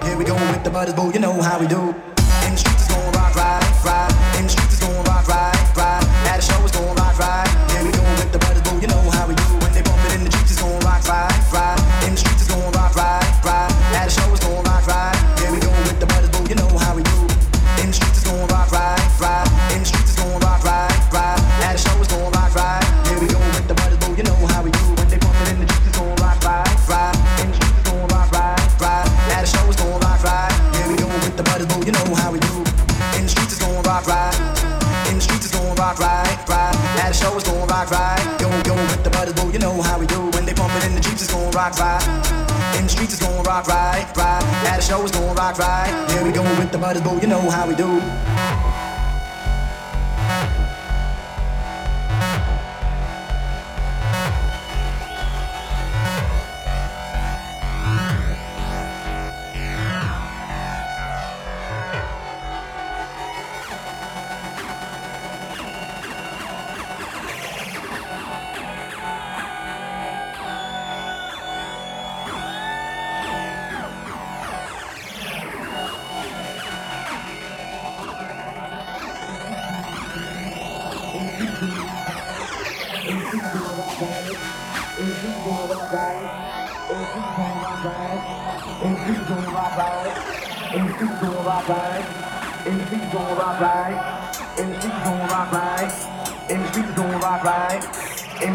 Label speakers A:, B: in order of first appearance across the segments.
A: Here we go with the butters, boo, you know how we do.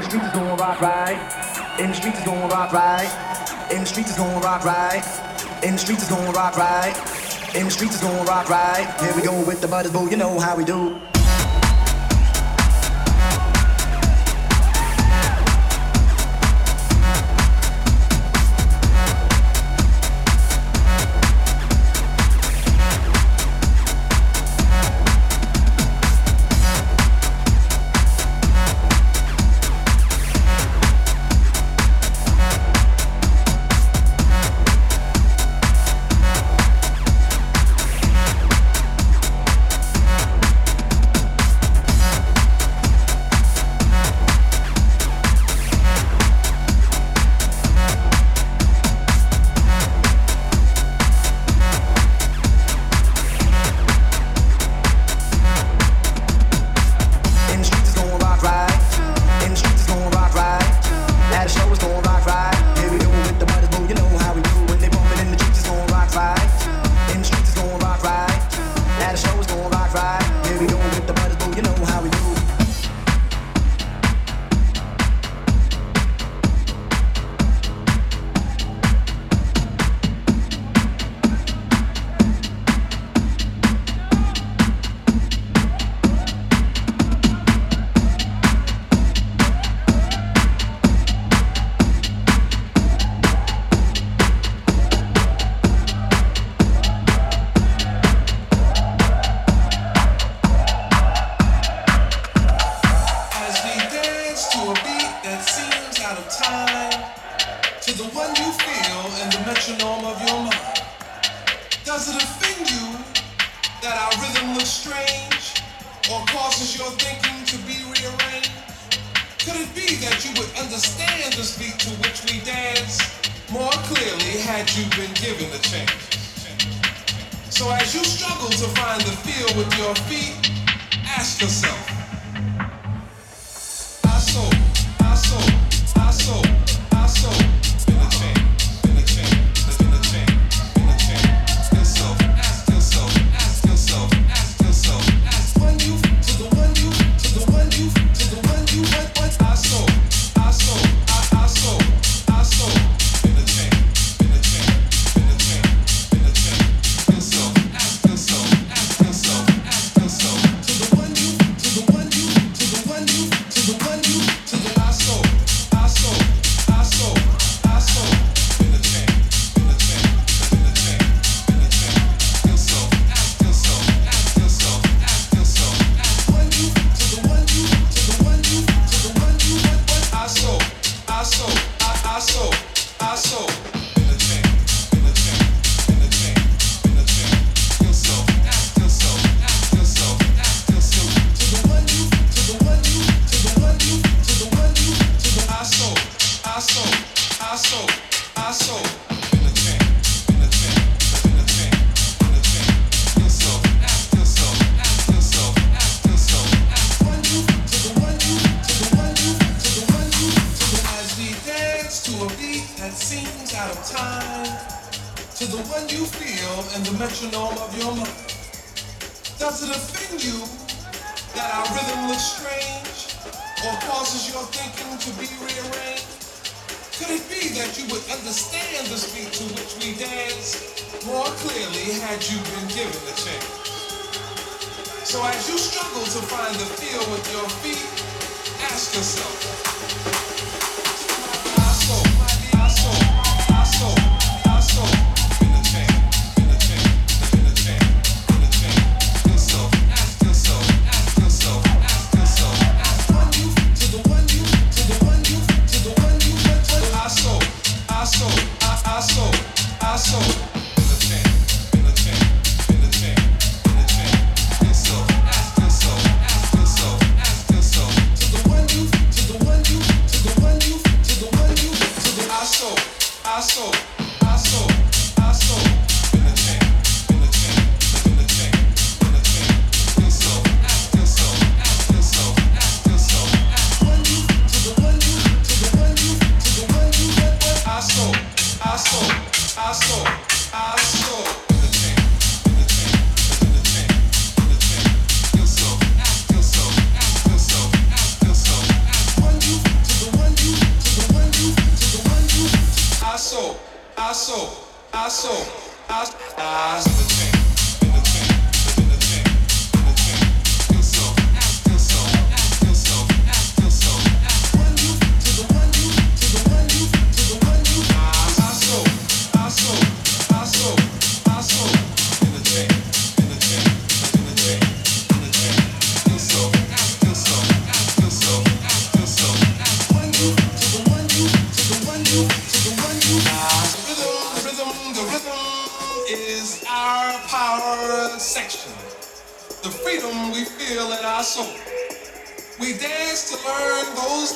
A: streets is going rock right. In the streets is going rock right. In the streets is going rock right. In the streets is going rock right. In the streets is going rock right. Here we go with the butters, boo. You know how we do.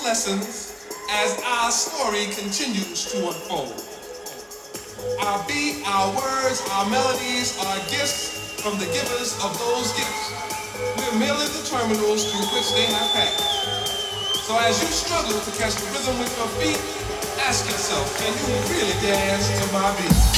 A: lessons
B: as our story continues to unfold. Our beat, our words, our melodies are gifts from the givers of those gifts. We're merely the terminals through which they have passed. So as you struggle to catch the rhythm with your feet, ask yourself, can you really dance to my
C: beat?